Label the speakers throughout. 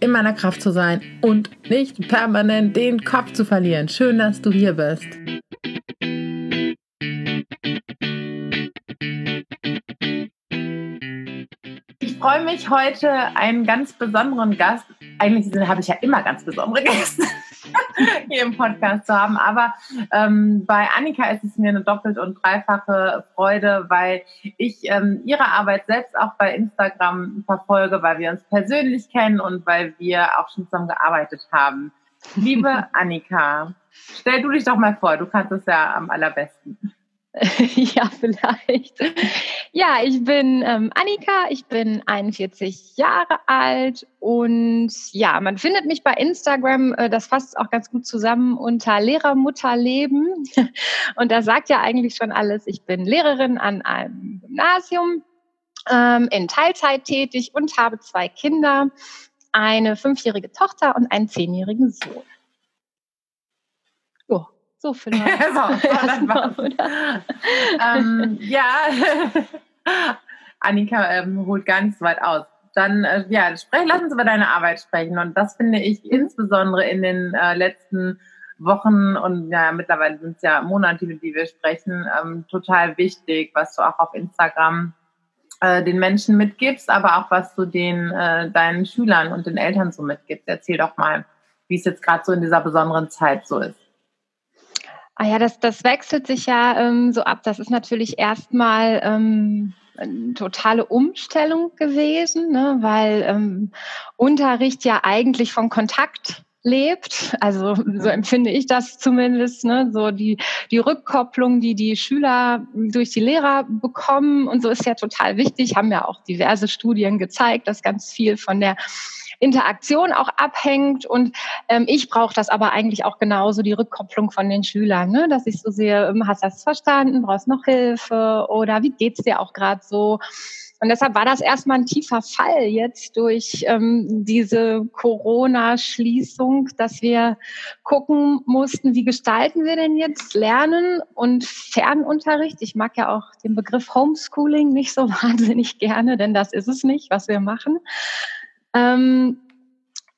Speaker 1: in meiner Kraft zu sein und nicht permanent den Kopf zu verlieren. Schön, dass du hier bist. Ich freue mich heute einen ganz besonderen Gast. Eigentlich habe ich ja immer ganz besondere Gäste hier im Podcast zu haben. Aber ähm, bei Annika ist es mir eine doppelt und dreifache Freude, weil ich ähm, ihre Arbeit selbst auch bei Instagram verfolge, weil wir uns persönlich kennen und weil wir auch schon zusammen gearbeitet haben. Liebe Annika, stell du dich doch mal vor, du kannst es ja am allerbesten.
Speaker 2: ja, vielleicht. Ja, ich bin ähm, Annika, ich bin 41 Jahre alt und ja, man findet mich bei Instagram, äh, das fasst auch ganz gut zusammen unter Lehrermutterleben. Und da sagt ja eigentlich schon alles. Ich bin Lehrerin an einem Gymnasium, ähm, in Teilzeit tätig und habe zwei Kinder, eine fünfjährige Tochter und einen zehnjährigen Sohn. So vielleicht. so, so,
Speaker 1: ähm, ja, Annika ähm, holt gar nicht so weit aus. Dann, äh, ja, sprech, lass uns über deine Arbeit sprechen. Und das finde ich insbesondere in den äh, letzten Wochen und ja, mittlerweile sind es ja Monate, über die wir sprechen, ähm, total wichtig, was du auch auf Instagram äh, den Menschen mitgibst, aber auch was du den äh, deinen Schülern und den Eltern so mitgibst. Erzähl doch mal, wie es jetzt gerade so in dieser besonderen Zeit so ist.
Speaker 2: Ah ja, das, das wechselt sich ja ähm, so ab. Das ist natürlich erstmal ähm, eine totale Umstellung gewesen, ne? weil ähm, Unterricht ja eigentlich von Kontakt lebt. Also so empfinde ich das zumindest. Ne? So die, die Rückkopplung, die die Schüler durch die Lehrer bekommen und so ist ja total wichtig. Haben ja auch diverse Studien gezeigt, dass ganz viel von der Interaktion auch abhängt. Und ähm, ich brauche das aber eigentlich auch genauso, die Rückkopplung von den Schülern, ne? dass ich so sehe, ähm, hast du das verstanden, brauchst noch Hilfe oder wie geht's dir auch gerade so? Und deshalb war das erstmal ein tiefer Fall jetzt durch ähm, diese Corona-Schließung, dass wir gucken mussten, wie gestalten wir denn jetzt Lernen und Fernunterricht. Ich mag ja auch den Begriff Homeschooling nicht so wahnsinnig gerne, denn das ist es nicht, was wir machen. Ähm,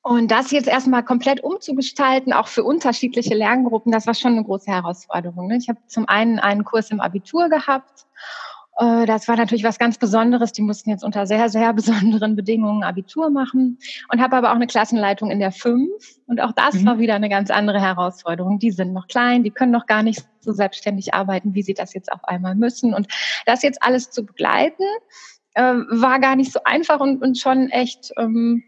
Speaker 2: und das jetzt erstmal komplett umzugestalten, auch für unterschiedliche Lerngruppen, das war schon eine große Herausforderung. Ne? Ich habe zum einen einen Kurs im Abitur gehabt. Äh, das war natürlich was ganz Besonderes. Die mussten jetzt unter sehr, sehr besonderen Bedingungen Abitur machen. Und habe aber auch eine Klassenleitung in der fünf. Und auch das mhm. war wieder eine ganz andere Herausforderung. Die sind noch klein, die können noch gar nicht so selbstständig arbeiten, wie sie das jetzt auf einmal müssen. Und das jetzt alles zu begleiten, äh, war gar nicht so einfach und, und schon echt ähm,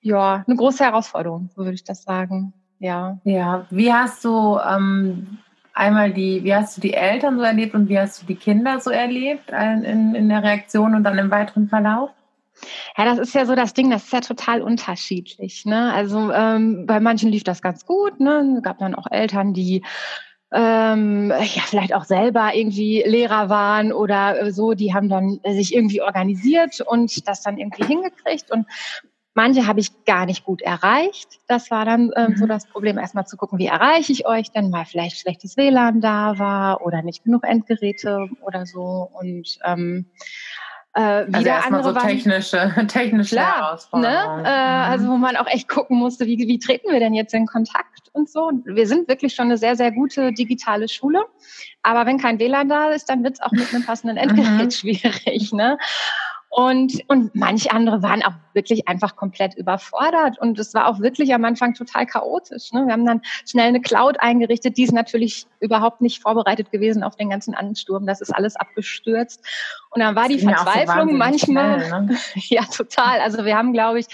Speaker 2: ja eine große Herausforderung, so würde ich das sagen. Ja.
Speaker 1: Ja. Wie hast du ähm, einmal die, wie hast du die Eltern so erlebt und wie hast du die Kinder so erlebt in, in der Reaktion und dann im weiteren Verlauf?
Speaker 2: Ja, das ist ja so das Ding, das ist ja total unterschiedlich. Ne? Also ähm, bei manchen lief das ganz gut. Ne? Es gab dann auch Eltern, die ähm, ja, vielleicht auch selber irgendwie Lehrer waren oder so, die haben dann sich irgendwie organisiert und das dann irgendwie hingekriegt. Und manche habe ich gar nicht gut erreicht. Das war dann ähm, mhm. so das Problem, erstmal zu gucken, wie erreiche ich euch denn, weil vielleicht schlechtes WLAN da war oder nicht genug Endgeräte oder so. Und ähm,
Speaker 1: äh, wieder also andere so technische, technische klar,
Speaker 2: Herausforderungen. Ne? Äh, also wo man auch echt gucken musste, wie, wie treten wir denn jetzt in Kontakt und so. Wir sind wirklich schon eine sehr, sehr gute digitale Schule. Aber wenn kein WLAN da ist, dann wird es auch mit einem passenden Endgerät mhm. schwierig. Ne? Und, und manche andere waren auch wirklich einfach komplett überfordert. Und es war auch wirklich am Anfang total chaotisch. Ne? Wir haben dann schnell eine Cloud eingerichtet. Die ist natürlich überhaupt nicht vorbereitet gewesen auf den ganzen Ansturm. Das ist alles abgestürzt. Und dann war die Verzweiflung so manchmal. Schnell, ne? ja, total. Also wir haben, glaube ich,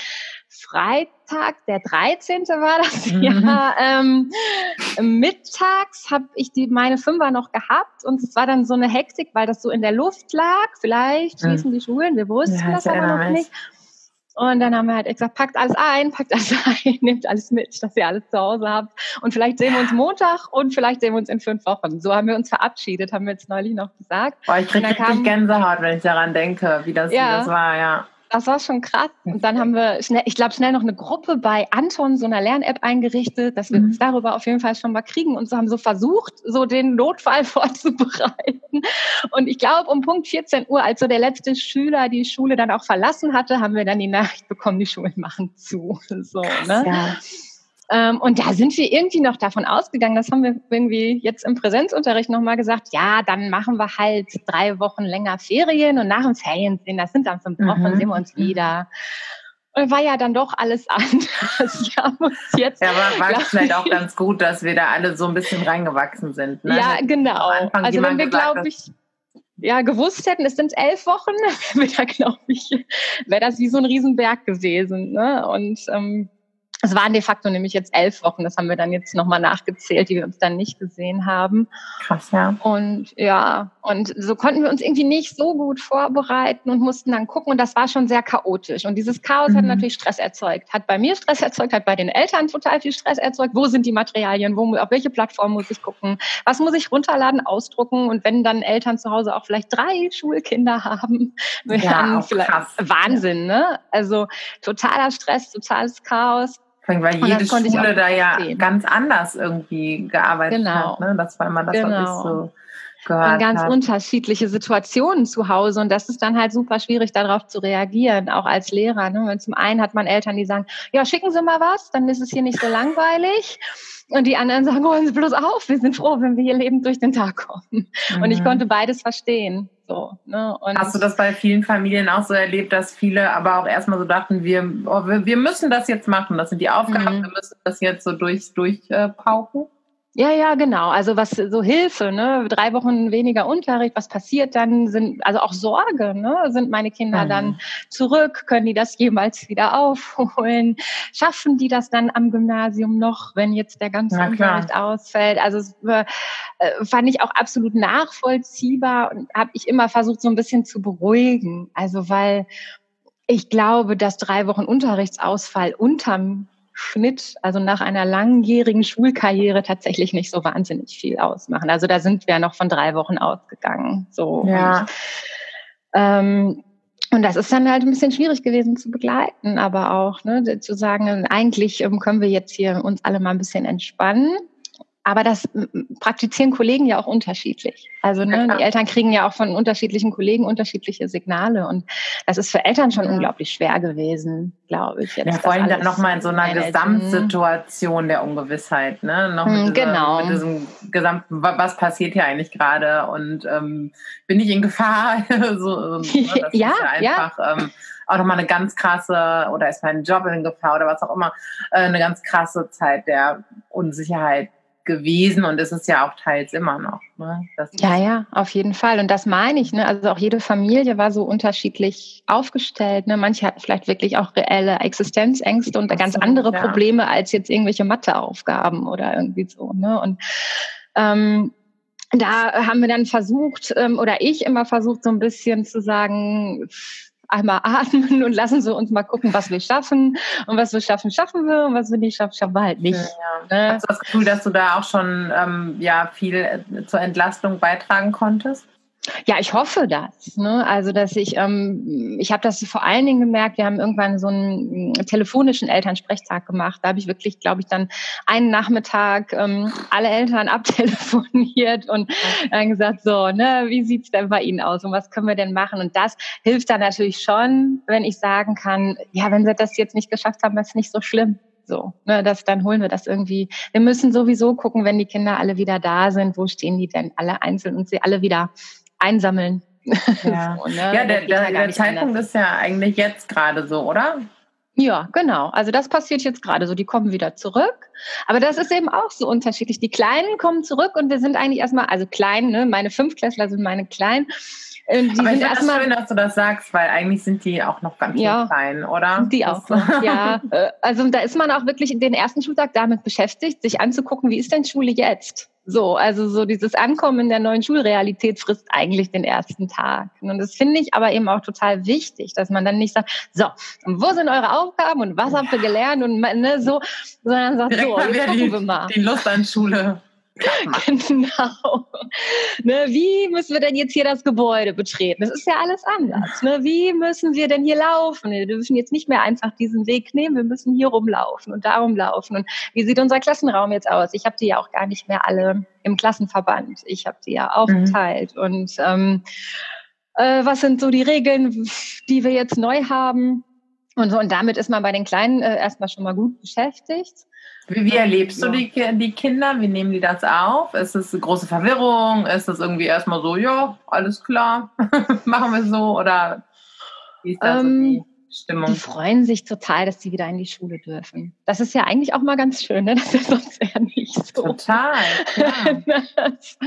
Speaker 2: Freitag, der 13. war das mhm. ja, ähm, mittags habe ich die meine Fünfer noch gehabt und es war dann so eine Hektik, weil das so in der Luft lag. Vielleicht schließen mhm. die Schulen, wir wussten ja, das aber noch nicht. Und dann haben wir halt gesagt, packt alles ein, packt alles ein, nehmt alles mit, dass ihr alles zu Hause habt. Und vielleicht sehen wir uns Montag und vielleicht sehen wir uns in fünf Wochen. So haben wir uns verabschiedet, haben wir jetzt neulich noch gesagt.
Speaker 1: Boah, ich kriege richtig Gänsehaut, wenn ich daran denke, wie das, ja, wie das war, ja.
Speaker 2: Das war schon krass. Und dann haben wir schnell, ich glaube, schnell noch eine Gruppe bei Anton, so einer Lern-App eingerichtet, dass wir mhm. uns darüber auf jeden Fall schon mal kriegen und so haben so versucht, so den Notfall vorzubereiten. Und ich glaube, um Punkt 14 Uhr, als so der letzte Schüler die Schule dann auch verlassen hatte, haben wir dann die Nachricht bekommen, die Schulen machen zu. So, ne? Ja. Ähm, und da sind wir irgendwie noch davon ausgegangen, das haben wir irgendwie jetzt im Präsenzunterricht nochmal gesagt, ja, dann machen wir halt drei Wochen länger Ferien und nach dem Ferien sehen, das sind dann fünf Wochen, mhm. sehen wir uns wieder. Und war ja dann doch alles anders.
Speaker 1: ja, jetzt, ja, aber war vielleicht auch ganz gut, dass wir da alle so ein bisschen reingewachsen sind.
Speaker 2: Ne? Ja, genau. Also wenn wir, glaube ich, ja, gewusst hätten, es sind elf Wochen, wäre glaube ich, wäre das wie so ein Riesenberg gewesen. Ne? Und ähm, es waren de facto nämlich jetzt elf Wochen. Das haben wir dann jetzt nochmal nachgezählt, die wir uns dann nicht gesehen haben.
Speaker 1: Krass, ja.
Speaker 2: Und ja, und so konnten wir uns irgendwie nicht so gut vorbereiten und mussten dann gucken. Und das war schon sehr chaotisch. Und dieses Chaos mhm. hat natürlich Stress erzeugt. Hat bei mir Stress erzeugt, hat bei den Eltern total viel Stress erzeugt. Wo sind die Materialien? Wo, auf welche Plattform muss ich gucken? Was muss ich runterladen, ausdrucken? Und wenn dann Eltern zu Hause auch vielleicht drei Schulkinder haben, ja, dann vielleicht krass. Wahnsinn, ne? Also totaler Stress, totales Chaos.
Speaker 1: Weil jede Schule da ja sehen. ganz anders irgendwie gearbeitet genau. hat. Ne? Das war immer das, genau. was ich so
Speaker 2: Und ganz hat. unterschiedliche Situationen zu Hause. Und das ist dann halt super schwierig, darauf zu reagieren, auch als Lehrer. Ne? Weil zum einen hat man Eltern, die sagen, ja, schicken Sie mal was, dann ist es hier nicht so langweilig. Und die anderen sagen, holen Sie bloß auf, wir sind froh, wenn wir hier lebend durch den Tag kommen. Mhm. Und ich mhm. konnte beides verstehen. So,
Speaker 1: ne? Hast du das bei vielen Familien auch so erlebt, dass viele aber auch erstmal so dachten, wir, oh, wir, wir, müssen das jetzt machen, das sind die Aufgaben, mhm. wir müssen das jetzt so durch, durchpauken? Äh,
Speaker 2: ja, ja, genau. Also was so Hilfe, ne? Drei Wochen weniger Unterricht, was passiert dann? Sind also auch Sorge, ne? Sind meine Kinder mhm. dann zurück? Können die das jemals wieder aufholen? Schaffen die das dann am Gymnasium noch, wenn jetzt der ganze Unterricht ausfällt? Also es, äh, fand ich auch absolut nachvollziehbar und habe ich immer versucht, so ein bisschen zu beruhigen. Also weil ich glaube, dass drei Wochen Unterrichtsausfall unterm Schnitt, also nach einer langjährigen Schulkarriere tatsächlich nicht so wahnsinnig viel ausmachen. Also da sind wir noch von drei Wochen ausgegangen. So. Ja. Und, ähm, und das ist dann halt ein bisschen schwierig gewesen zu begleiten, aber auch ne, zu sagen, eigentlich ähm, können wir jetzt hier uns alle mal ein bisschen entspannen. Aber das praktizieren Kollegen ja auch unterschiedlich. Also ne, ja, die Eltern kriegen ja auch von unterschiedlichen Kollegen unterschiedliche Signale. Und das ist für Eltern schon ja. unglaublich schwer gewesen, glaube ich.
Speaker 1: Ja, vor allem dann nochmal in so einer Gesamtsituation der Ungewissheit. Ne? Noch mit, dieser, genau. mit diesem gesamten, was passiert hier eigentlich gerade? Und ähm, bin ich in Gefahr? so, ne?
Speaker 2: ja, ja, einfach,
Speaker 1: ja. Ähm, auch nochmal eine ganz krasse, oder ist mein Job in Gefahr oder was auch immer, äh, eine ganz krasse Zeit der Unsicherheit gewesen und ist es ja auch teils immer noch. Ne?
Speaker 2: ja, ja, auf jeden Fall. Und das meine ich. Ne? Also auch jede Familie war so unterschiedlich aufgestellt. Ne? Manche hatten vielleicht wirklich auch reelle Existenzängste und ganz andere ja. Probleme als jetzt irgendwelche Matheaufgaben oder irgendwie so. Ne? Und ähm, da haben wir dann versucht, ähm, oder ich immer versucht, so ein bisschen zu sagen, einmal atmen und lassen Sie uns mal gucken, was wir schaffen. Und was wir schaffen, schaffen wir. Und was wir nicht schaffen, schaffen wir halt nicht.
Speaker 1: Ja, ja. Ne? Hast du das Gefühl, dass du da auch schon ähm, ja, viel äh, zur Entlastung beitragen konntest?
Speaker 2: Ja, ich hoffe das. Ne? Also, dass ich, ähm, ich habe das vor allen Dingen gemerkt, wir haben irgendwann so einen äh, telefonischen Elternsprechtag gemacht. Da habe ich wirklich, glaube ich, dann einen Nachmittag ähm, alle Eltern abtelefoniert und dann gesagt, so, ne, wie sieht's denn bei Ihnen aus und was können wir denn machen? Und das hilft dann natürlich schon, wenn ich sagen kann, ja, wenn Sie das jetzt nicht geschafft haben, ist nicht so schlimm. So, ne, das, dann holen wir das irgendwie. Wir müssen sowieso gucken, wenn die Kinder alle wieder da sind, wo stehen die denn alle einzeln und sie alle wieder einsammeln.
Speaker 1: Ja, so, ne? ja der, der, der Zeitpunkt anders. ist ja eigentlich jetzt gerade so, oder?
Speaker 2: Ja, genau. Also das passiert jetzt gerade so. Die kommen wieder zurück. Aber das ist eben auch so unterschiedlich. Die Kleinen kommen zurück und wir sind eigentlich erstmal, also klein, ne? meine Fünfklässler sind meine Kleinen.
Speaker 1: Äh, die Aber ich finde schön, dass du das sagst, weil eigentlich sind die auch noch ganz ja, klein, oder?
Speaker 2: Die auch noch, ja. Äh, also da ist man auch wirklich den ersten Schultag damit beschäftigt, sich anzugucken, wie ist denn Schule jetzt? So, also so dieses Ankommen in der neuen Schulrealität frisst eigentlich den ersten Tag. Und das finde ich aber eben auch total wichtig, dass man dann nicht sagt, so, wo sind eure Aufgaben und was habt ihr gelernt und ne, so, sondern sagt, Direkt so, jetzt gucken
Speaker 1: die,
Speaker 2: wir mal.
Speaker 1: Die Lust an Schule.
Speaker 2: Genau. Ne, wie müssen wir denn jetzt hier das Gebäude betreten? Das ist ja alles anders. Ne? Wie müssen wir denn hier laufen? Wir dürfen jetzt nicht mehr einfach diesen Weg nehmen, wir müssen hier rumlaufen und da rumlaufen. Und wie sieht unser Klassenraum jetzt aus? Ich habe die ja auch gar nicht mehr alle im Klassenverband. Ich habe die ja mhm. aufgeteilt. Mhm. Und ähm, äh, was sind so die Regeln, die wir jetzt neu haben? Und so, und damit ist man bei den Kleinen äh, erstmal schon mal gut beschäftigt.
Speaker 1: Wie, wie erlebst du die, die Kinder? Wie nehmen die das auf? Ist es eine große Verwirrung? Ist es irgendwie erstmal so, ja, alles klar, machen wir so? Oder
Speaker 2: wie ist da ähm, so die Stimmung? Die freuen sich total, dass sie wieder in die Schule dürfen. Das ist ja eigentlich auch mal ganz schön, ne? Das ist ja sonst ja nicht so.
Speaker 1: Total.
Speaker 2: das,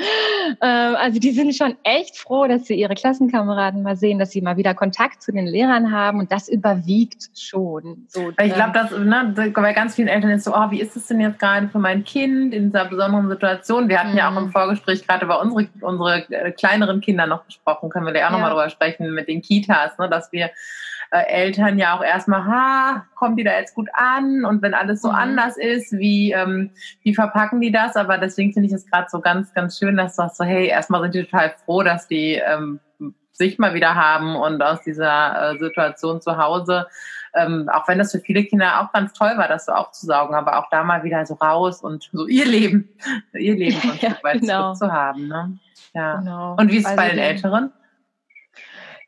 Speaker 2: ähm, also die sind schon echt froh, dass sie ihre Klassenkameraden mal sehen, dass sie mal wieder Kontakt zu den Lehrern haben und das überwiegt schon.
Speaker 1: So, ich glaube, dass ne, bei ganz vielen Eltern ist so, oh, wie ist es denn jetzt gerade für mein Kind in dieser besonderen Situation? Wir hatten mhm. ja auch im mhm. Vorgespräch gerade über unsere, unsere äh, kleineren Kinder noch gesprochen, können wir da auch ja. nochmal drüber sprechen mit den Kitas, ne, dass wir äh, Eltern ja auch erstmal, ha, kommt die da jetzt gut an? Und wenn alles so mhm. anders ist, wie, ähm, wie verpacken die das? Aber deswegen finde ich es gerade so ganz, ganz schön, dass du sagst so, hey, erstmal sind die total froh, dass die ähm, sich mal wieder haben und aus dieser äh, Situation zu Hause. Ähm, auch wenn das für viele Kinder auch ganz toll war, das so aufzusaugen, aber auch da mal wieder so raus und so ihr Leben, ihr Leben so ja, Stück weit genau. zu haben. Ne? Ja. Genau. Und wie ist es also bei den Älteren?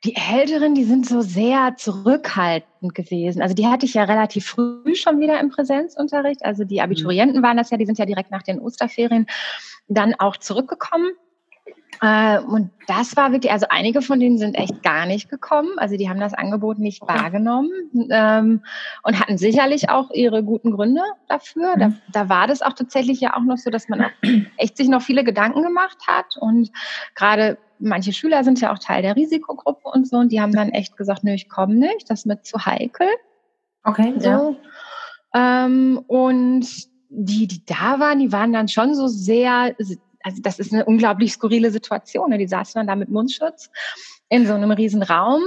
Speaker 2: Die Älteren, die sind so sehr zurückhaltend gewesen. Also die hatte ich ja relativ früh schon wieder im Präsenzunterricht. Also die Abiturienten waren das ja, die sind ja direkt nach den Osterferien dann auch zurückgekommen. Äh, und das war wirklich, also einige von denen sind echt gar nicht gekommen. Also die haben das Angebot nicht okay. wahrgenommen ähm, und hatten sicherlich auch ihre guten Gründe dafür. Mhm. Da, da war das auch tatsächlich ja auch noch so, dass man echt sich noch viele Gedanken gemacht hat und gerade manche Schüler sind ja auch Teil der Risikogruppe und so, und die haben dann echt gesagt, nö, ich komme nicht, das ist mir zu heikel.
Speaker 1: Okay,
Speaker 2: so. ja. Ähm, und die, die da waren, die waren dann schon so sehr, also das ist eine unglaublich skurrile Situation. Ne? Die saßen dann da mit Mundschutz in so einem riesen Raum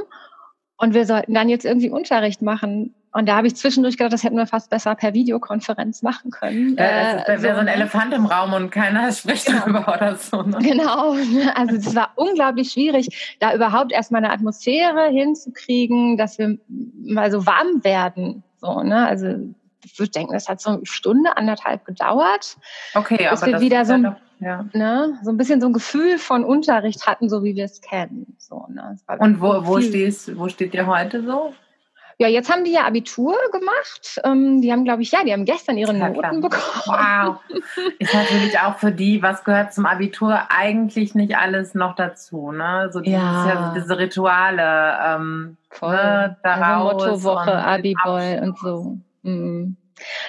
Speaker 2: und wir sollten dann jetzt irgendwie Unterricht machen. Und da habe ich zwischendurch gedacht, das hätten wir fast besser per Videokonferenz machen können.
Speaker 1: Ja, das äh, wäre so ein? Elefant im Raum und keiner spricht genau. darüber oder so. Ne?
Speaker 2: Genau. Also es war unglaublich schwierig, da überhaupt erstmal eine Atmosphäre hinzukriegen, dass wir mal so warm werden. So, ne? Also ich würde denken, das hat so eine Stunde, anderthalb gedauert.
Speaker 1: Okay,
Speaker 2: bis aber wir wieder so, ja, ja. Ne, so ein bisschen so ein Gefühl von Unterricht hatten, so wie wir es kennen. So, ne?
Speaker 1: Und wo, wo, stehst, wo steht ihr heute so?
Speaker 2: Ja, jetzt haben die ja Abitur gemacht. Ähm, die haben, glaube ich, ja, die haben gestern ihre ja, Noten klar. bekommen. Wow.
Speaker 1: Ist natürlich auch für die, was gehört zum Abitur, eigentlich nicht alles noch dazu. Ne? So dieses, ja. diese Rituale. Ähm,
Speaker 2: Voll. Ne, daraus also Mottowoche, Abi-Boy und so. Mhm.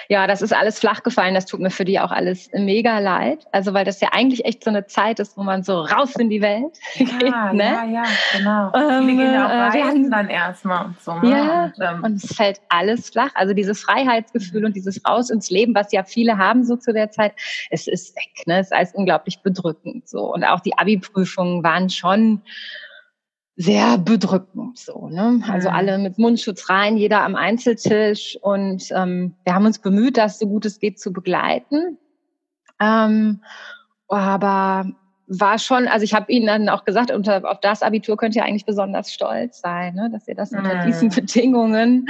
Speaker 2: Ja, das ist alles flach gefallen. Das tut mir für die auch alles mega leid. Also, weil das ja eigentlich echt so eine Zeit ist, wo man so raus in die Welt
Speaker 1: ja, geht. Ne? Ja, ja, genau. Ähm, Viele gehen ja auch äh, reisen dann erstmal und so.
Speaker 2: Ne? Ja, und, ähm, und, es fällt alles flach. Also dieses Freiheitsgefühl und dieses Raus ins Leben, was ja viele haben so zu der Zeit, es ist weg. Ne? Es ist alles unglaublich bedrückend. So. Und auch die Abi-Prüfungen waren schon sehr bedrückend so. Ne? Also mhm. alle mit Mundschutz rein, jeder am Einzeltisch und ähm, wir haben uns bemüht, das so gut es geht zu begleiten. Ähm, aber war schon, also ich habe Ihnen dann auch gesagt, unter, auf das Abitur könnt ihr eigentlich besonders stolz sein, ne? dass ihr das unter mm. diesen Bedingungen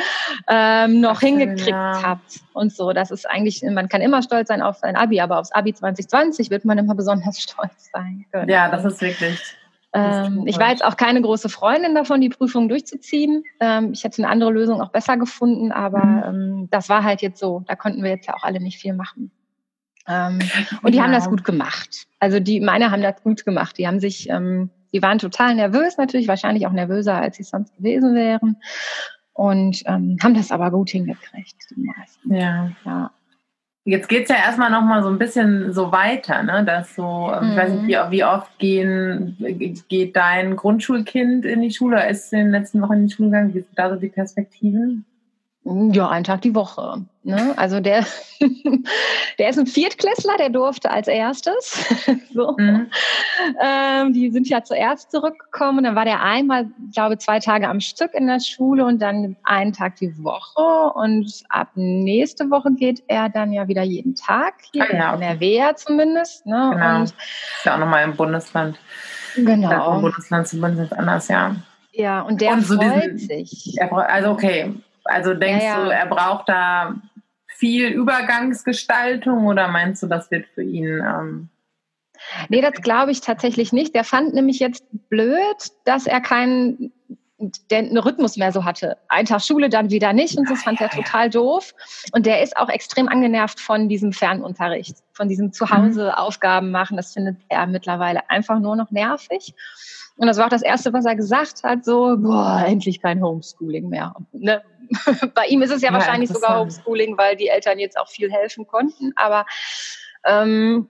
Speaker 2: ähm, noch Ach, hingekriegt ja. habt und so. Das ist eigentlich, man kann immer stolz sein auf sein Abi, aber aufs Abi 2020 wird man immer besonders stolz sein können.
Speaker 1: Ja, das ist wirklich
Speaker 2: ähm, ich war jetzt auch keine große Freundin davon, die Prüfung durchzuziehen. Ähm, ich hätte eine andere Lösung auch besser gefunden, aber mhm. ähm, das war halt jetzt so. Da konnten wir jetzt ja auch alle nicht viel machen. Ähm, und die ja. haben das gut gemacht. Also die, meine haben das gut gemacht. Die haben sich, ähm, die waren total nervös natürlich, wahrscheinlich auch nervöser, als sie sonst gewesen wären. Und ähm, haben das aber gut hingekriegt, die
Speaker 1: meisten. Ja. ja. Jetzt geht es ja erstmal noch mal so ein bisschen so weiter, ne? Dass so, mhm. ich weiß nicht, wie, mhm. wie, oft gehen, geht dein Grundschulkind in die Schule, ist in den letzten Wochen in die Schule gegangen? Wie sind da so die Perspektiven?
Speaker 2: Ja, einen Tag die Woche. Ne? Also der, der ist ein Viertklässler, der durfte als erstes. so. Mhm. Ähm, die sind ja zuerst zurückgekommen. Dann war der einmal, glaube zwei Tage am Stück in der Schule und dann einen Tag die Woche. Und ab nächste Woche geht er dann ja wieder jeden Tag hier ah, ja. in Wehr zumindest. Ne?
Speaker 1: Genau. Und, ist ja auch nochmal im Bundesland.
Speaker 2: Genau.
Speaker 1: Vom Bundesland zu Bundesland anders, ja.
Speaker 2: Ja, und der und so freut diesen, sich.
Speaker 1: Also okay, also denkst ja, ja. du, er braucht da viel Übergangsgestaltung oder meinst du, das wird für ihn? Ähm
Speaker 2: nee, das glaube ich tatsächlich nicht. Der fand nämlich jetzt blöd, dass er keinen den Rhythmus mehr so hatte. Ein Tag Schule, dann wieder nicht und das fand er total doof. Und der ist auch extrem angenervt von diesem Fernunterricht, von diesem Zuhause mhm. Aufgaben machen. Das findet er mittlerweile einfach nur noch nervig. Und das war auch das Erste, was er gesagt hat, so, boah, endlich kein Homeschooling mehr. Ne? Bei ihm ist es ja, ja wahrscheinlich sogar Homeschooling, weil die Eltern jetzt auch viel helfen konnten. Aber ähm,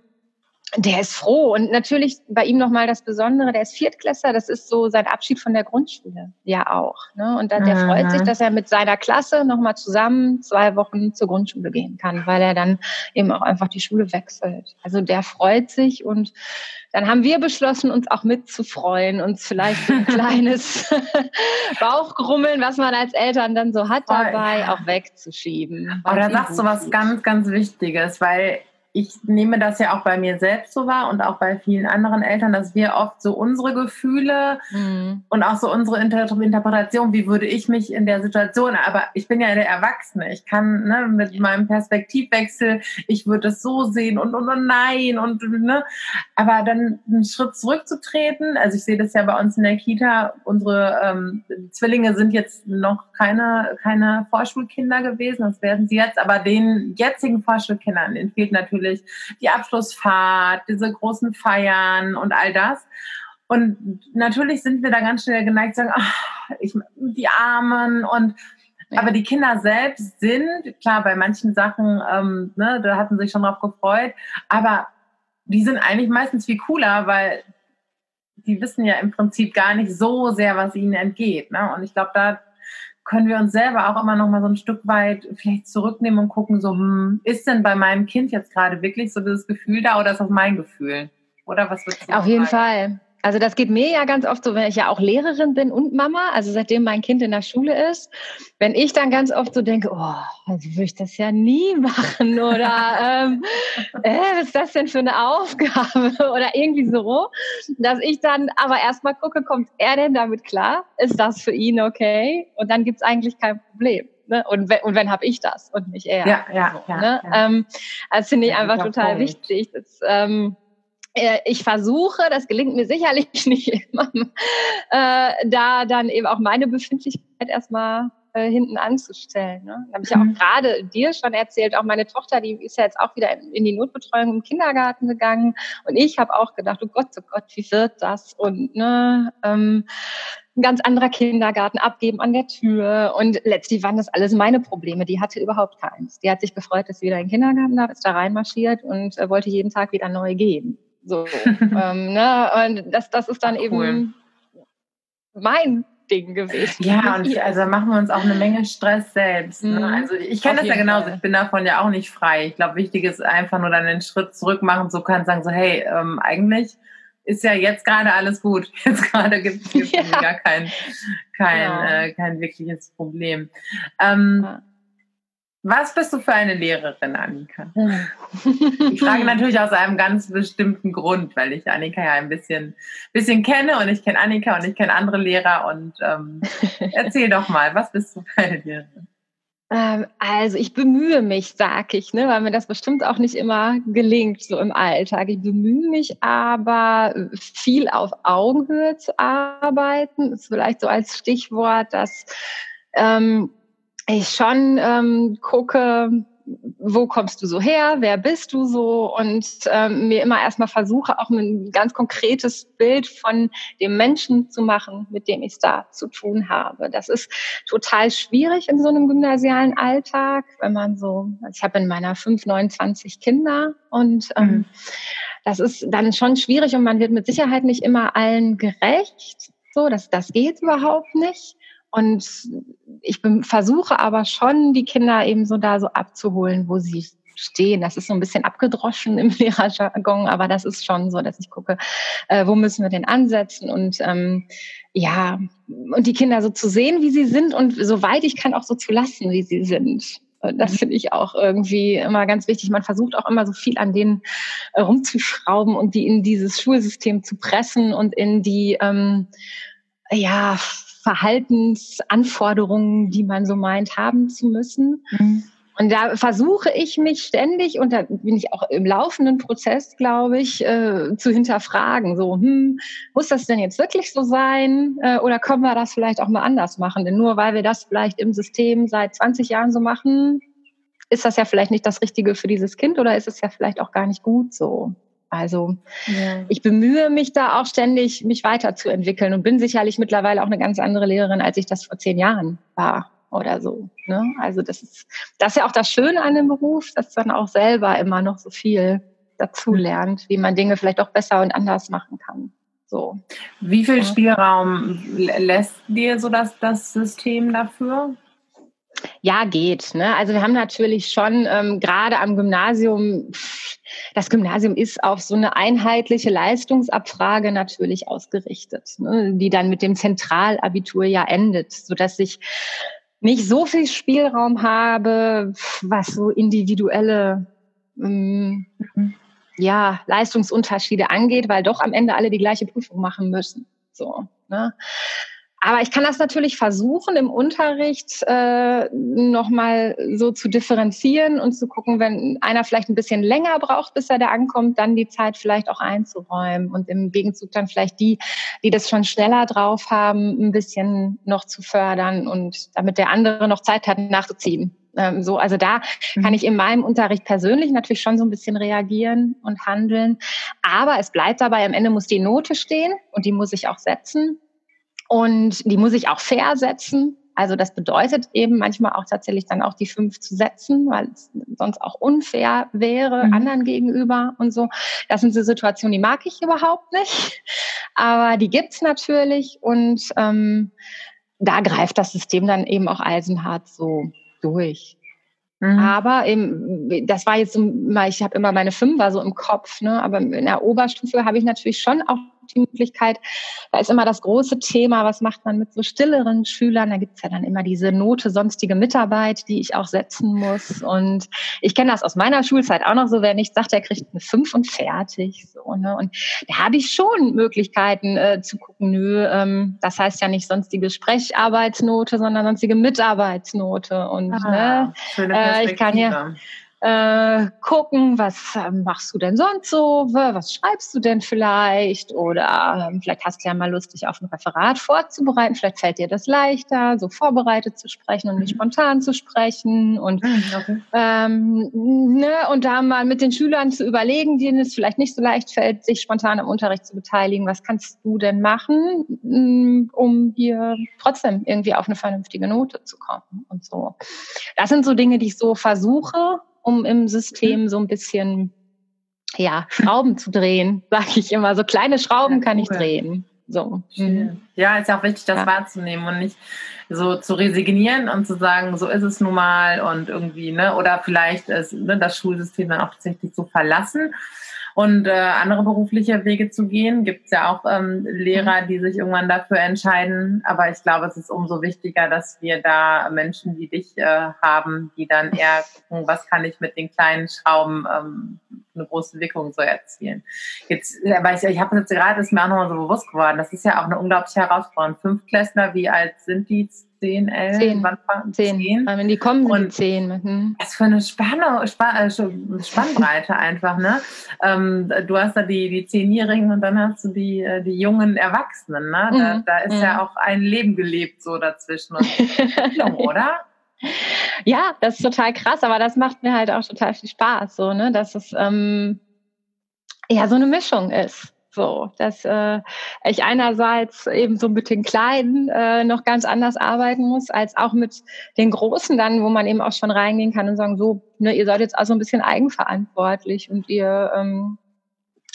Speaker 2: der ist froh. Und natürlich bei ihm nochmal das Besondere, der ist Viertklässler, das ist so sein Abschied von der Grundschule ja auch. Ne? Und dann, der mhm. freut sich, dass er mit seiner Klasse nochmal zusammen zwei Wochen zur Grundschule gehen kann, weil er dann eben auch einfach die Schule wechselt. Also der freut sich und dann haben wir beschlossen, uns auch mitzufreuen, uns vielleicht ein kleines Bauchgrummeln, was man als Eltern dann so hat, dabei auch wegzuschieben.
Speaker 1: Aber da sagst du was ganz, ganz Wichtiges, weil ich nehme das ja auch bei mir selbst so wahr und auch bei vielen anderen Eltern, dass wir oft so unsere Gefühle mhm. und auch so unsere Inter Interpretation, wie würde ich mich in der Situation, aber ich bin ja der Erwachsene, ich kann ne, mit meinem Perspektivwechsel, ich würde es so sehen und, und, und nein und ne, aber dann einen Schritt zurückzutreten, also ich sehe das ja bei uns in der Kita, unsere ähm, Zwillinge sind jetzt noch keine, keine Vorschulkinder gewesen, das werden sie jetzt, aber den jetzigen Vorschulkindern, denen fehlt natürlich natürlich die Abschlussfahrt, diese großen Feiern und all das. Und natürlich sind wir da ganz schnell geneigt zu sagen, ach, ich, die Armen und aber die Kinder selbst sind, klar, bei manchen Sachen, ähm, ne, da hatten sie sich schon drauf gefreut, aber die sind eigentlich meistens viel cooler, weil die wissen ja im Prinzip gar nicht so sehr, was ihnen entgeht. Ne? Und ich glaube, da können wir uns selber auch immer noch mal so ein Stück weit vielleicht zurücknehmen und gucken, so, hm, ist denn bei meinem Kind jetzt gerade wirklich so das Gefühl da oder ist das mein Gefühl? Oder was
Speaker 2: wird Auf jeden Fall. Also das geht mir ja ganz oft so, wenn ich ja auch Lehrerin bin und Mama, also seitdem mein Kind in der Schule ist, wenn ich dann ganz oft so denke, oh, also würde ich das ja nie machen oder ähm, äh, was ist das denn für eine Aufgabe oder irgendwie so, dass ich dann aber erstmal gucke, kommt er denn damit klar? Ist das für ihn okay? Und dann gibt's eigentlich kein Problem. Ne? Und wenn, und wenn habe ich das und nicht er.
Speaker 1: Ja, ja,
Speaker 2: so, ja, ne? ja. Ähm, das finde ich ja, einfach total Punkt. wichtig. Das, ähm, äh, ich versuche, das gelingt mir sicherlich nicht immer, äh, da dann eben auch meine Befindlichkeit erstmal äh, hinten anzustellen. Ne? Da habe ich ja auch mhm. gerade dir schon erzählt, auch meine Tochter, die ist ja jetzt auch wieder in, in die Notbetreuung im Kindergarten gegangen und ich habe auch gedacht, oh Gott, oh Gott, wie wird das? Und ne, ähm, ein ganz anderer Kindergarten abgeben an der Tür. Und letztlich waren das alles meine Probleme. Die hatte überhaupt keins. Die hat sich gefreut, dass sie wieder in den Kindergarten darf, ist da reinmarschiert und äh, wollte jeden Tag wieder neu gehen. So, ähm, ne? Und das, das ist dann cool. eben mein Ding gewesen.
Speaker 1: Ja, und also machen wir uns auch eine Menge Stress selbst. Ne? Mhm. Also ich kenne das ja genauso, Fall. ich bin davon ja auch nicht frei. Ich glaube, wichtig ist einfach nur dann einen Schritt zurück machen, so kann sagen, so, hey, ähm, eigentlich ist ja jetzt gerade alles gut. Jetzt gerade gibt es ja. gar kein, kein, ja. äh, kein wirkliches Problem. Ähm, ja. Was bist du für eine Lehrerin, Annika? Ich frage natürlich aus einem ganz bestimmten Grund, weil ich Annika ja ein bisschen, bisschen kenne und ich kenne Annika und ich kenne andere Lehrer und ähm, erzähl doch mal, was bist du für eine Lehrerin?
Speaker 2: Ähm, also ich bemühe mich, sag ich, ne, weil mir das bestimmt auch nicht immer gelingt, so im Alltag. Ich bemühe mich aber viel auf Augenhöhe zu arbeiten. Das ist vielleicht so als Stichwort, dass ähm, ich schon ähm, gucke, wo kommst du so her, wer bist du so und ähm, mir immer erstmal versuche, auch ein ganz konkretes Bild von dem Menschen zu machen, mit dem ich es da zu tun habe. Das ist total schwierig in so einem gymnasialen Alltag, wenn man so, also ich habe in meiner 5, 29 Kinder und ähm, mhm. das ist dann schon schwierig und man wird mit Sicherheit nicht immer allen gerecht. So, das, das geht überhaupt nicht. Und ich versuche aber schon, die Kinder eben so da so abzuholen, wo sie stehen. Das ist so ein bisschen abgedroschen im Lehrerjargon, aber das ist schon so, dass ich gucke, äh, wo müssen wir denn ansetzen und ähm, ja, und die Kinder so zu sehen, wie sie sind und soweit ich kann auch so zu lassen, wie sie sind. Das mhm. finde ich auch irgendwie immer ganz wichtig. Man versucht auch immer so viel an denen äh, rumzuschrauben und die in dieses Schulsystem zu pressen und in die ähm, ja, Verhaltensanforderungen, die man so meint, haben zu müssen. Mhm. Und da versuche ich mich ständig, und da bin ich auch im laufenden Prozess, glaube ich, äh, zu hinterfragen. So, hm, muss das denn jetzt wirklich so sein? Äh, oder können wir das vielleicht auch mal anders machen? Denn nur weil wir das vielleicht im System seit 20 Jahren so machen, ist das ja vielleicht nicht das Richtige für dieses Kind oder ist es ja vielleicht auch gar nicht gut so. Also ja. ich bemühe mich da auch ständig, mich weiterzuentwickeln und bin sicherlich mittlerweile auch eine ganz andere Lehrerin, als ich das vor zehn Jahren war oder so. Ne? Also das ist, das ist ja auch das Schöne an dem Beruf, dass man auch selber immer noch so viel dazu lernt, wie man Dinge vielleicht auch besser und anders machen kann. So.
Speaker 1: Wie viel. Spielraum lässt dir so das, das System dafür?
Speaker 2: Ja, geht. Ne? Also wir haben natürlich schon ähm, gerade am Gymnasium, das Gymnasium ist auf so eine einheitliche Leistungsabfrage natürlich ausgerichtet, ne? die dann mit dem Zentralabitur ja endet, sodass sich nicht so viel Spielraum habe, was so individuelle ähm, ja, Leistungsunterschiede angeht, weil doch am Ende alle die gleiche Prüfung machen müssen. So, ne? Aber ich kann das natürlich versuchen, im Unterricht äh, nochmal so zu differenzieren und zu gucken, wenn einer vielleicht ein bisschen länger braucht, bis er da ankommt, dann die Zeit vielleicht auch einzuräumen und im Gegenzug dann vielleicht die, die das schon schneller drauf haben, ein bisschen noch zu fördern und damit der andere noch Zeit hat, nachzuziehen. Ähm, so, also da mhm. kann ich in meinem Unterricht persönlich natürlich schon so ein bisschen reagieren und handeln. Aber es bleibt dabei, am Ende muss die Note stehen und die muss ich auch setzen. Und die muss ich auch fair setzen. Also das bedeutet eben manchmal auch tatsächlich dann auch die fünf zu setzen, weil es sonst auch unfair wäre mhm. anderen gegenüber und so. Das sind so Situationen, die mag ich überhaupt nicht. Aber die gibt's natürlich und ähm, da greift das System dann eben auch eisenhart so durch. Mhm. Aber eben, das war jetzt so, ich habe immer meine Fünfer so im Kopf, ne? aber in der Oberstufe habe ich natürlich schon auch Möglichkeit. Da ist immer das große Thema, was macht man mit so stilleren Schülern? Da gibt's ja dann immer diese Note sonstige Mitarbeit, die ich auch setzen muss. Und ich kenne das aus meiner Schulzeit auch noch so, wer nicht sagt, der kriegt eine fünf und fertig. So, ne? Und da habe ich schon Möglichkeiten äh, zu gucken, nö, ähm, das heißt ja nicht sonstige Sprecharbeitsnote, sondern sonstige Mitarbeitsnote. Und ah, ne, äh, ich kann ja äh, gucken, was äh, machst du denn sonst so, was schreibst du denn vielleicht oder ähm, vielleicht hast du ja mal Lust, dich auf ein Referat vorzubereiten, vielleicht fällt dir das leichter, so vorbereitet zu sprechen und nicht mhm. spontan zu sprechen und mhm, okay. ähm, ne, und da mal mit den Schülern zu überlegen, denen es vielleicht nicht so leicht fällt, sich spontan am Unterricht zu beteiligen, was kannst du denn machen, mm, um hier trotzdem irgendwie auf eine vernünftige Note zu kommen und so. Das sind so Dinge, die ich so versuche um im System mhm. so ein bisschen ja, Schrauben zu drehen, sage ich immer. So kleine Schrauben kann ich drehen. So.
Speaker 1: Mhm. Ja, ist ja auch wichtig, das ja. wahrzunehmen und nicht so zu resignieren und zu sagen, so ist es nun mal und irgendwie, ne, oder vielleicht ist, ne, das Schulsystem dann auch tatsächlich zu verlassen und äh, andere berufliche Wege zu gehen. Gibt es ja auch ähm, Lehrer, mhm. die sich irgendwann dafür entscheiden. Aber ich glaube, es ist umso wichtiger, dass wir da Menschen wie dich äh, haben, die dann eher gucken, was kann ich mit den kleinen Schrauben ähm, eine große Wirkung so erzielen. Jetzt, aber ich, ich habe jetzt gerade, ist mir auch nochmal so bewusst geworden, das ist ja auch eine unglaubliche Herausforderung. Fünftklässler, wie alt sind die? 10, 11,
Speaker 2: zehn. wann fangen 10. 10. Wenn die kommen, und 10.
Speaker 1: Hm. Was für eine Spanne, Spann, äh, Spannbreite einfach, ne? Ähm, du hast da die, die Zehnjährigen und dann hast du die, äh, die jungen Erwachsenen, ne? Da, mhm. da ist mhm. ja auch ein Leben gelebt so dazwischen. Und, oder?
Speaker 2: Ja, das ist total krass, aber das macht mir halt auch total viel Spaß, so, ne, dass es ähm, ja so eine Mischung ist. So, dass äh, ich einerseits eben so mit den Kleinen äh, noch ganz anders arbeiten muss, als auch mit den Großen dann, wo man eben auch schon reingehen kann und sagen, so, ne, ihr seid jetzt also ein bisschen eigenverantwortlich und ihr ähm,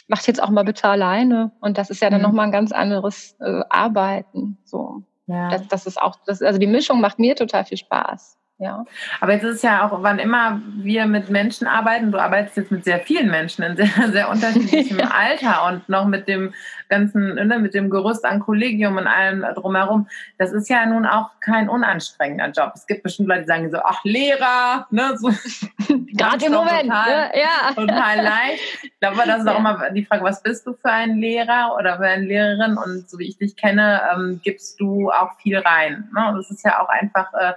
Speaker 2: macht jetzt auch mal bitte alleine. Und das ist ja dann mhm. nochmal ein ganz anderes äh, Arbeiten. So. Ja. das, das ist auch, das, also die Mischung macht mir total viel Spaß. Ja.
Speaker 1: Aber jetzt ist es ja auch, wann immer wir mit Menschen arbeiten, du arbeitest jetzt mit sehr vielen Menschen in sehr, sehr unterschiedlichem ja. Alter und noch mit dem ganzen, ne, mit dem Gerüst an Kollegium und allem drumherum. Das ist ja nun auch kein unanstrengender Job. Es gibt bestimmt Leute, die sagen so, ach, Lehrer, ne, so.
Speaker 2: Gerade im Moment,
Speaker 1: total,
Speaker 2: ne? ja.
Speaker 1: Total leicht. Ich glaube, das ist ja. auch immer die Frage, was bist du für ein Lehrer oder für eine Lehrerin? Und so wie ich dich kenne, ähm, gibst du auch viel rein. Ne? Und das ist ja auch einfach, äh,